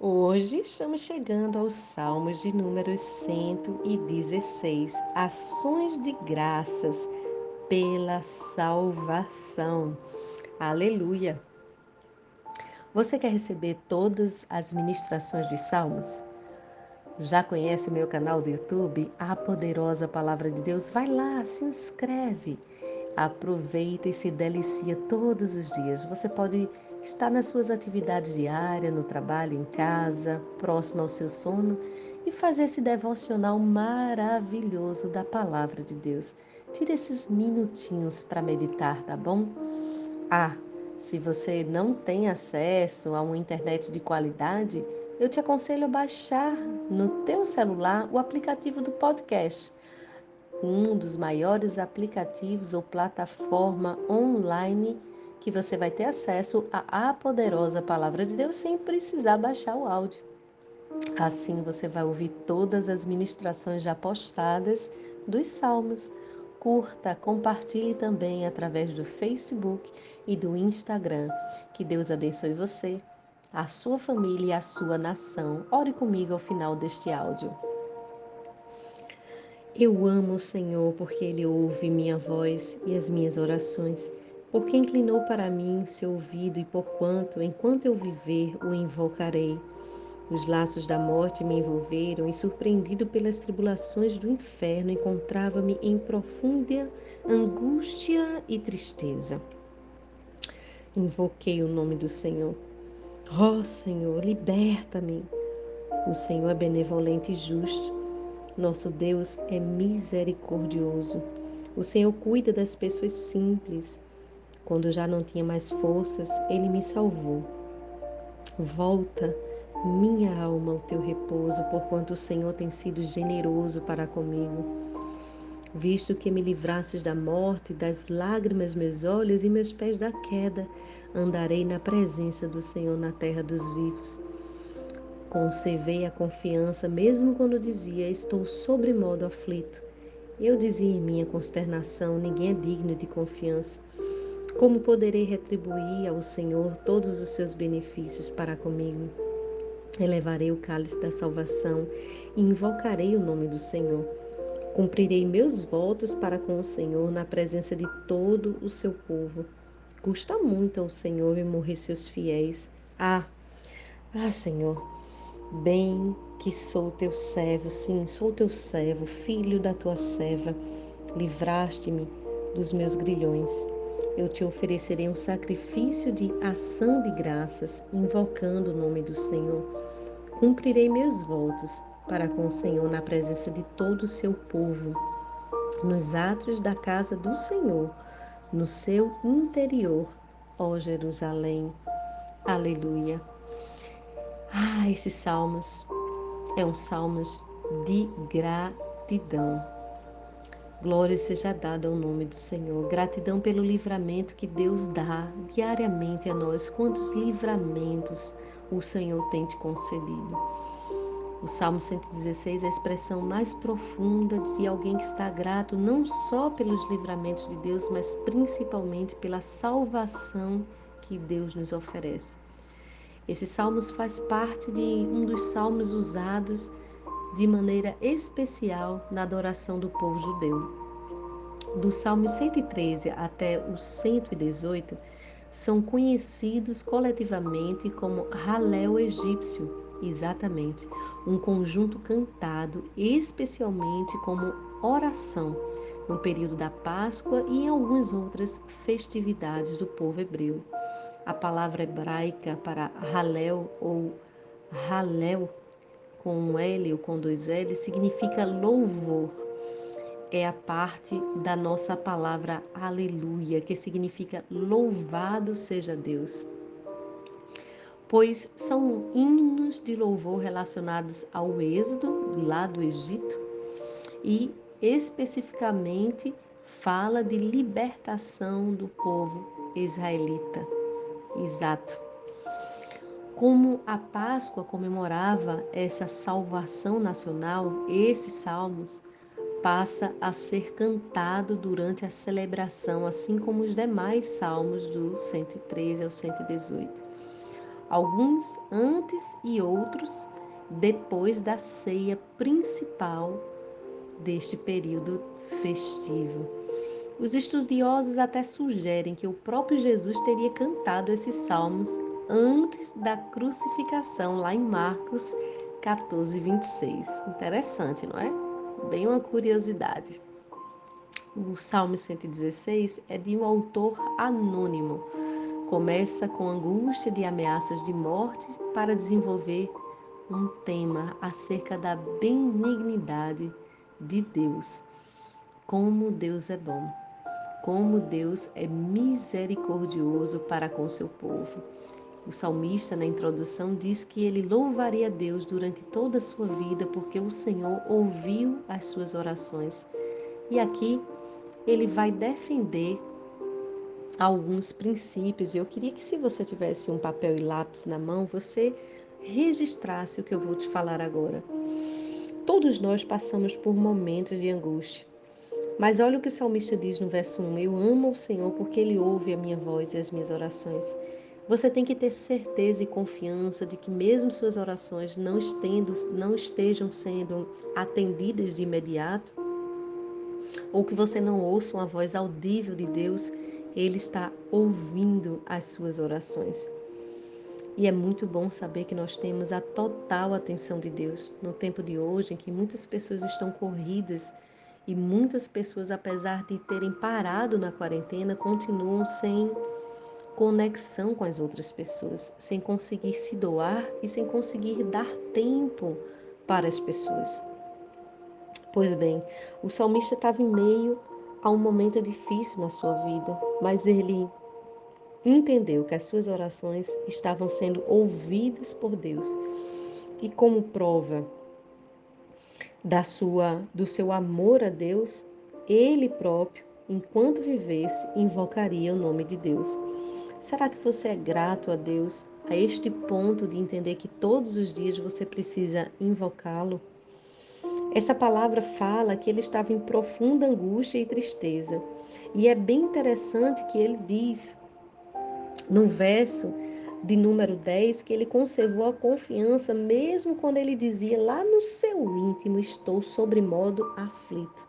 Hoje estamos chegando aos Salmos de número 116, ações de graças pela salvação. Aleluia! Você quer receber todas as ministrações dos Salmos? Já conhece meu canal do YouTube? A Poderosa Palavra de Deus? Vai lá, se inscreve. Aproveita e se delicia todos os dias. Você pode estar nas suas atividades diárias, no trabalho, em casa, próximo ao seu sono e fazer esse devocional maravilhoso da Palavra de Deus. Tire esses minutinhos para meditar, tá bom? Ah, se você não tem acesso a uma internet de qualidade, eu te aconselho a baixar no teu celular o aplicativo do podcast, um dos maiores aplicativos ou plataforma online que você vai ter acesso à poderosa palavra de Deus sem precisar baixar o áudio. Assim você vai ouvir todas as ministrações já postadas dos salmos. Curta, compartilhe também através do Facebook e do Instagram. Que Deus abençoe você a sua família e a sua nação. Ore comigo ao final deste áudio. Eu amo o Senhor porque Ele ouve minha voz e as minhas orações, porque inclinou para mim seu ouvido e porquanto, enquanto eu viver, o invocarei. Os laços da morte me envolveram e, surpreendido pelas tribulações do inferno, encontrava-me em profunda angústia e tristeza. Invoquei o nome do Senhor. Ó oh, Senhor, liberta-me. O Senhor é benevolente e justo. Nosso Deus é misericordioso. O Senhor cuida das pessoas simples. Quando já não tinha mais forças, Ele me salvou. Volta, minha alma, ao teu repouso, porquanto o Senhor tem sido generoso para comigo. Visto que me livrasses da morte, das lágrimas meus olhos e meus pés da queda, andarei na presença do Senhor na terra dos vivos. Conservei a confiança, mesmo quando dizia: Estou sobremodo aflito. Eu dizia em minha consternação: Ninguém é digno de confiança. Como poderei retribuir ao Senhor todos os seus benefícios para comigo? Elevarei o cálice da salvação e invocarei o nome do Senhor. Cumprirei meus votos para com o Senhor na presença de todo o seu povo. Custa muito ao Senhor morrer seus fiéis. Ah, ah, Senhor, bem que sou teu servo, sim, sou teu servo, filho da tua serva. Livraste-me dos meus grilhões. Eu te oferecerei um sacrifício de ação de graças, invocando o nome do Senhor. Cumprirei meus votos para com o Senhor na presença de todo o seu povo, nos atos da casa do Senhor no seu interior, ó Jerusalém. Aleluia. Ah, esses salmos é um salmos de gratidão. Glória seja dada ao nome do Senhor. Gratidão pelo livramento que Deus dá diariamente a nós. Quantos livramentos o Senhor tem te concedido. O Salmo 116 é a expressão mais profunda de alguém que está grato não só pelos livramentos de Deus, mas principalmente pela salvação que Deus nos oferece. Esse salmo faz parte de um dos salmos usados de maneira especial na adoração do povo judeu. Do Salmo 113 até o 118 são conhecidos coletivamente como Halel egípcio, Exatamente, um conjunto cantado especialmente como oração no período da Páscoa e em algumas outras festividades do povo hebreu. A palavra hebraica para Halel ou Halel com um L ou com dois L significa louvor. É a parte da nossa palavra aleluia, que significa louvado seja Deus. pois são hinos de louvor relacionados ao êxodo lá do Egito e especificamente fala de libertação do povo israelita. Exato. Como a Páscoa comemorava essa salvação nacional, esses salmos passa a ser cantado durante a celebração, assim como os demais salmos do 113 ao 118. Alguns antes e outros depois da ceia principal deste período festivo. Os estudiosos até sugerem que o próprio Jesus teria cantado esses salmos antes da crucificação, lá em Marcos 14, 26. Interessante, não é? Bem uma curiosidade. O Salmo 116 é de um autor anônimo. Começa com angústia de ameaças de morte para desenvolver um tema acerca da benignidade de Deus. Como Deus é bom, como Deus é misericordioso para com seu povo. O salmista, na introdução, diz que ele louvaria a Deus durante toda a sua vida, porque o Senhor ouviu as suas orações. E aqui ele vai defender alguns princípios. E eu queria que, se você tivesse um papel e lápis na mão, você registrasse o que eu vou te falar agora. Todos nós passamos por momentos de angústia. Mas olha o que o salmista diz no verso 1: Eu amo o Senhor porque ele ouve a minha voz e as minhas orações. Você tem que ter certeza e confiança de que mesmo suas orações não, estendo, não estejam sendo atendidas de imediato, ou que você não ouça uma voz audível de Deus, Ele está ouvindo as suas orações. E é muito bom saber que nós temos a total atenção de Deus no tempo de hoje, em que muitas pessoas estão corridas e muitas pessoas, apesar de terem parado na quarentena, continuam sem conexão com as outras pessoas, sem conseguir se doar e sem conseguir dar tempo para as pessoas. Pois bem, o salmista estava em meio a um momento difícil na sua vida, mas ele entendeu que as suas orações estavam sendo ouvidas por Deus. E como prova da sua do seu amor a Deus, ele próprio, enquanto vivesse, invocaria o nome de Deus. Será que você é grato a Deus a este ponto de entender que todos os dias você precisa invocá-lo? Esta palavra fala que ele estava em profunda angústia e tristeza. E é bem interessante que ele diz no verso de número 10 que ele conservou a confiança mesmo quando ele dizia lá no seu íntimo estou sobre modo aflito.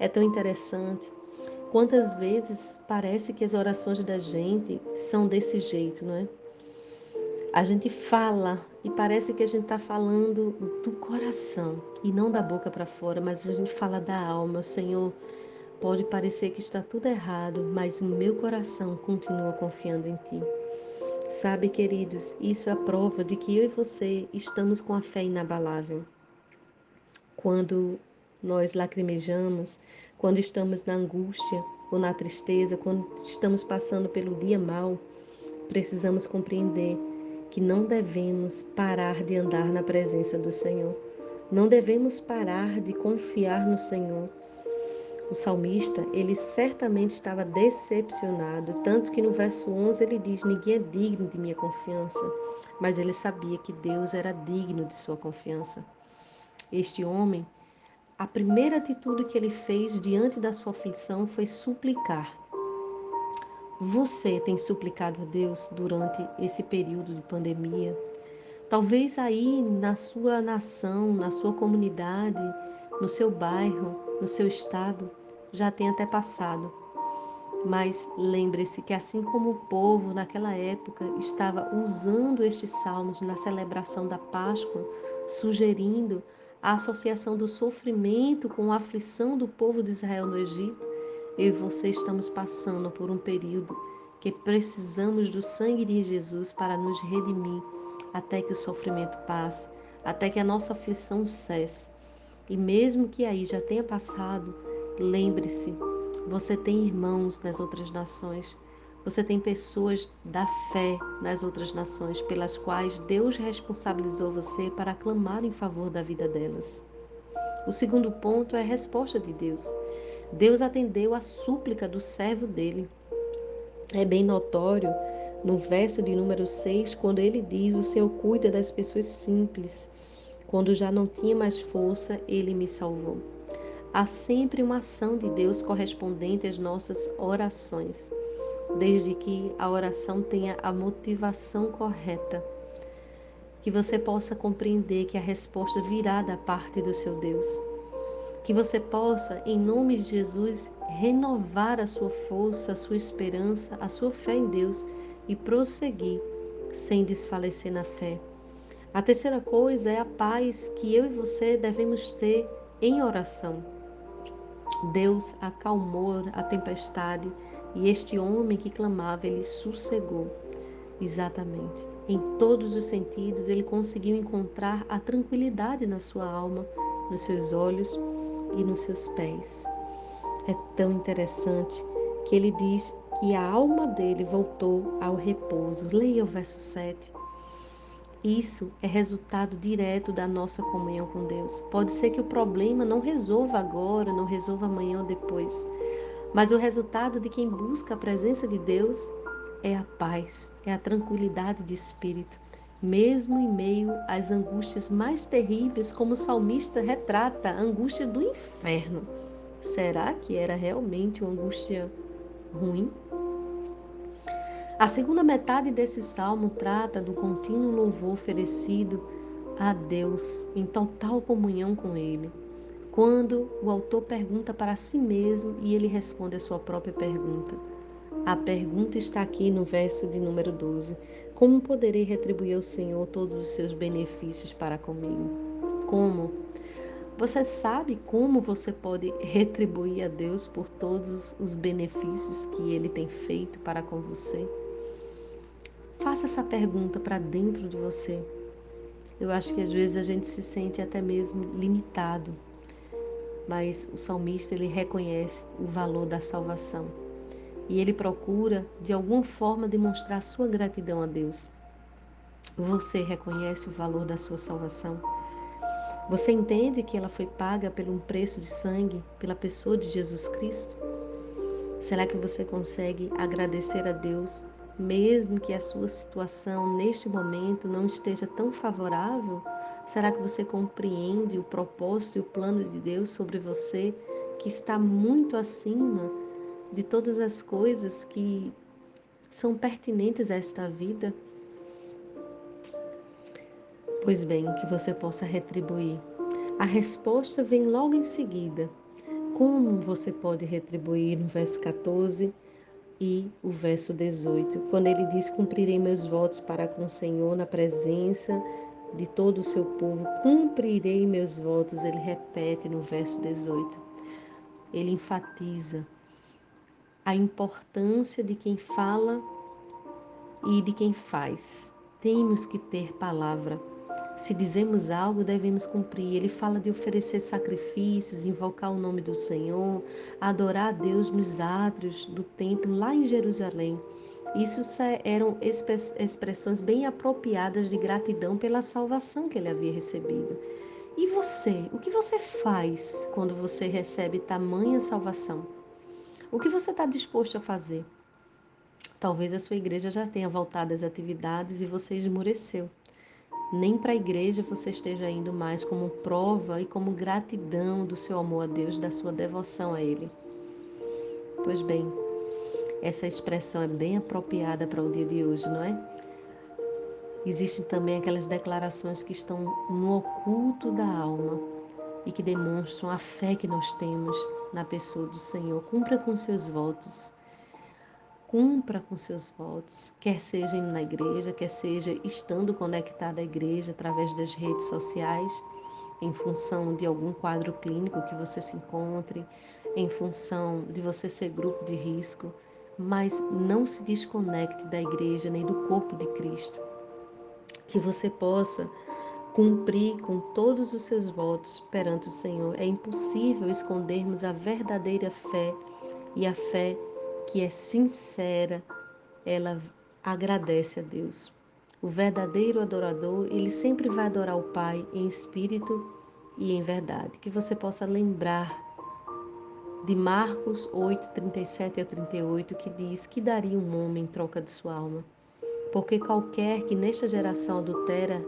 É tão interessante Quantas vezes parece que as orações da gente são desse jeito, não é? A gente fala e parece que a gente está falando do coração e não da boca para fora, mas a gente fala da alma. Senhor, pode parecer que está tudo errado, mas meu coração continua confiando em Ti. Sabe, queridos, isso é a prova de que eu e você estamos com a fé inabalável. Quando nós lacrimejamos, quando estamos na angústia ou na tristeza, quando estamos passando pelo dia mal, precisamos compreender que não devemos parar de andar na presença do Senhor. Não devemos parar de confiar no Senhor. O salmista, ele certamente estava decepcionado, tanto que no verso 11 ele diz: Ninguém é digno de minha confiança, mas ele sabia que Deus era digno de sua confiança. Este homem a primeira atitude que ele fez diante da sua aflição foi suplicar. Você tem suplicado a Deus durante esse período de pandemia? Talvez aí na sua nação, na sua comunidade, no seu bairro, no seu estado, já tenha até passado. Mas lembre-se que, assim como o povo naquela época estava usando estes salmos na celebração da Páscoa, sugerindo a associação do sofrimento com a aflição do povo de Israel no Egito, eu e você estamos passando por um período que precisamos do sangue de Jesus para nos redimir até que o sofrimento passe, até que a nossa aflição cesse. E mesmo que aí já tenha passado, lembre-se, você tem irmãos nas outras nações. Você tem pessoas da fé nas outras nações pelas quais Deus responsabilizou você para clamar em favor da vida delas. O segundo ponto é a resposta de Deus. Deus atendeu a súplica do servo dele. É bem notório no verso de número 6, quando ele diz: O Senhor cuida das pessoas simples. Quando já não tinha mais força, ele me salvou. Há sempre uma ação de Deus correspondente às nossas orações, desde que a oração tenha a motivação correta. Que você possa compreender que a resposta virá da parte do seu Deus. Que você possa, em nome de Jesus, renovar a sua força, a sua esperança, a sua fé em Deus e prosseguir sem desfalecer na fé. A terceira coisa é a paz que eu e você devemos ter em oração. Deus acalmou a tempestade e este homem que clamava, ele sossegou. Exatamente. Em todos os sentidos, ele conseguiu encontrar a tranquilidade na sua alma, nos seus olhos e nos seus pés. É tão interessante que ele diz que a alma dele voltou ao repouso. Leia o verso 7. Isso é resultado direto da nossa comunhão com Deus. Pode ser que o problema não resolva agora, não resolva amanhã ou depois, mas o resultado de quem busca a presença de Deus é a paz, é a tranquilidade de espírito, mesmo em meio às angústias mais terríveis, como o salmista retrata a angústia do inferno. Será que era realmente uma angústia ruim? A segunda metade desse salmo trata do contínuo louvor oferecido a Deus em total comunhão com Ele. Quando o autor pergunta para si mesmo e ele responde a sua própria pergunta. A pergunta está aqui no verso de número 12: Como poderei retribuir ao Senhor todos os seus benefícios para comigo? Como? Você sabe como você pode retribuir a Deus por todos os benefícios que Ele tem feito para com você? Faça essa pergunta para dentro de você. Eu acho que às vezes a gente se sente até mesmo limitado, mas o salmista ele reconhece o valor da salvação e ele procura de alguma forma demonstrar sua gratidão a Deus. Você reconhece o valor da sua salvação? Você entende que ela foi paga por um preço de sangue pela pessoa de Jesus Cristo? Será que você consegue agradecer a Deus, mesmo que a sua situação neste momento não esteja tão favorável? Será que você compreende o propósito e o plano de Deus sobre você, que está muito acima de todas as coisas que são pertinentes a esta vida? Pois bem, que você possa retribuir. A resposta vem logo em seguida. Como você pode retribuir no verso 14 e o verso 18, quando ele diz: Cumprirei meus votos para com o Senhor na presença de todo o seu povo, cumprirei meus votos, ele repete no verso 18. Ele enfatiza a importância de quem fala e de quem faz. Temos que ter palavra. Se dizemos algo, devemos cumprir. Ele fala de oferecer sacrifícios, invocar o nome do Senhor, adorar a Deus nos átrios do templo lá em Jerusalém. Isso eram expressões bem apropriadas de gratidão pela salvação que ele havia recebido. E você, o que você faz quando você recebe tamanha salvação? O que você está disposto a fazer? Talvez a sua igreja já tenha voltado às atividades e você esmoreceu nem para a igreja você esteja indo mais como prova e como gratidão do seu amor a Deus, da sua devoção a Ele. Pois bem, essa expressão é bem apropriada para o dia de hoje, não é? Existem também aquelas declarações que estão no oculto da alma e que demonstram a fé que nós temos na pessoa do Senhor. Cumpra com seus votos cumpra com seus votos, quer seja indo na igreja, quer seja estando conectado à igreja através das redes sociais, em função de algum quadro clínico que você se encontre, em função de você ser grupo de risco, mas não se desconecte da igreja nem do corpo de Cristo. Que você possa cumprir com todos os seus votos perante o Senhor. É impossível escondermos a verdadeira fé e a fé que é sincera ela agradece a Deus. O verdadeiro adorador, ele sempre vai adorar o Pai em espírito e em verdade. Que você possa lembrar de Marcos 8, 37 a 38, que diz que daria um homem em troca de sua alma. Porque qualquer que nesta geração adultera,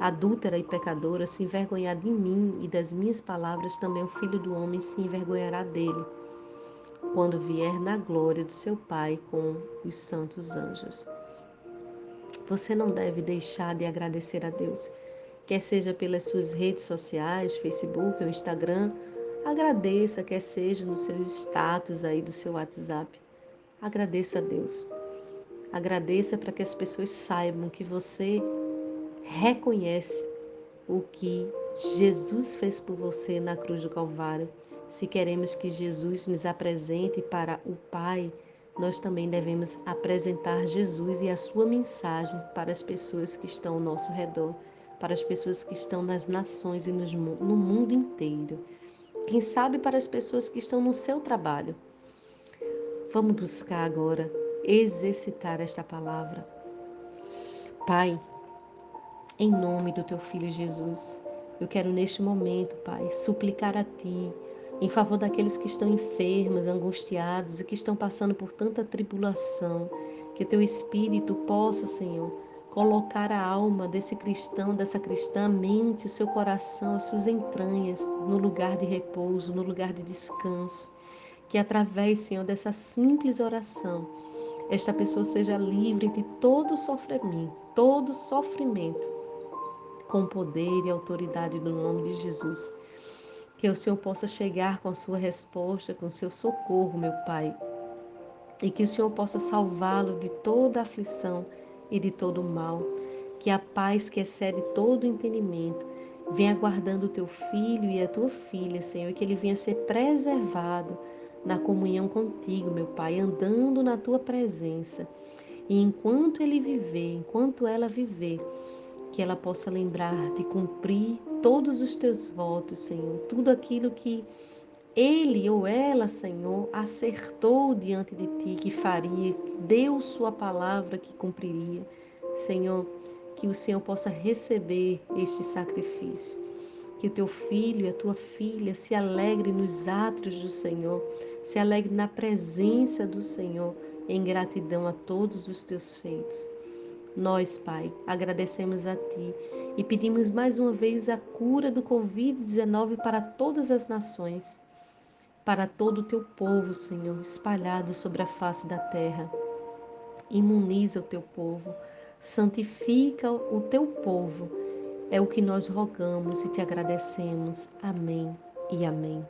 adúltera e pecadora se envergonhar de mim e das minhas palavras, também o filho do homem se envergonhará dele, quando vier na glória do seu Pai com os santos anjos. Você não deve deixar de agradecer a Deus, quer seja pelas suas redes sociais, Facebook ou Instagram. Agradeça, quer seja nos seus status aí do seu WhatsApp. Agradeça a Deus. Agradeça para que as pessoas saibam que você reconhece o que Jesus fez por você na cruz do Calvário. Se queremos que Jesus nos apresente para o Pai, nós também devemos apresentar Jesus e a sua mensagem para as pessoas que estão ao nosso redor, para as pessoas que estão nas nações e no mundo inteiro. Quem sabe para as pessoas que estão no seu trabalho. Vamos buscar agora exercitar esta palavra. Pai, em nome do teu filho Jesus, eu quero neste momento, Pai, suplicar a ti em favor daqueles que estão enfermos, angustiados e que estão passando por tanta tribulação. Que teu Espírito possa, Senhor, colocar a alma desse cristão, dessa cristã, a mente, o seu coração, as suas entranhas no lugar de repouso, no lugar de descanso. Que através, Senhor, dessa simples oração, esta pessoa seja livre de todo sofrimento, todo sofrimento, com poder e autoridade no nome de Jesus. Que o Senhor possa chegar com a sua resposta, com o seu socorro, meu Pai. E que o Senhor possa salvá-lo de toda aflição e de todo mal. Que a paz que excede todo entendimento venha guardando o teu filho e a tua filha, Senhor, e que ele venha ser preservado na comunhão contigo, meu Pai, andando na tua presença. E enquanto ele viver, enquanto ela viver, que ela possa lembrar de cumprir todos os teus votos, Senhor, tudo aquilo que ele ou ela, Senhor, acertou diante de ti que faria, deu sua palavra que cumpriria. Senhor, que o Senhor possa receber este sacrifício. Que o teu filho e a tua filha se alegre nos atos do Senhor, se alegre na presença do Senhor, em gratidão a todos os teus feitos. Nós, Pai, agradecemos a Ti e pedimos mais uma vez a cura do Covid-19 para todas as nações, para todo o Teu povo, Senhor, espalhado sobre a face da terra. Imuniza o Teu povo, santifica o Teu povo. É o que nós rogamos e te agradecemos. Amém e amém.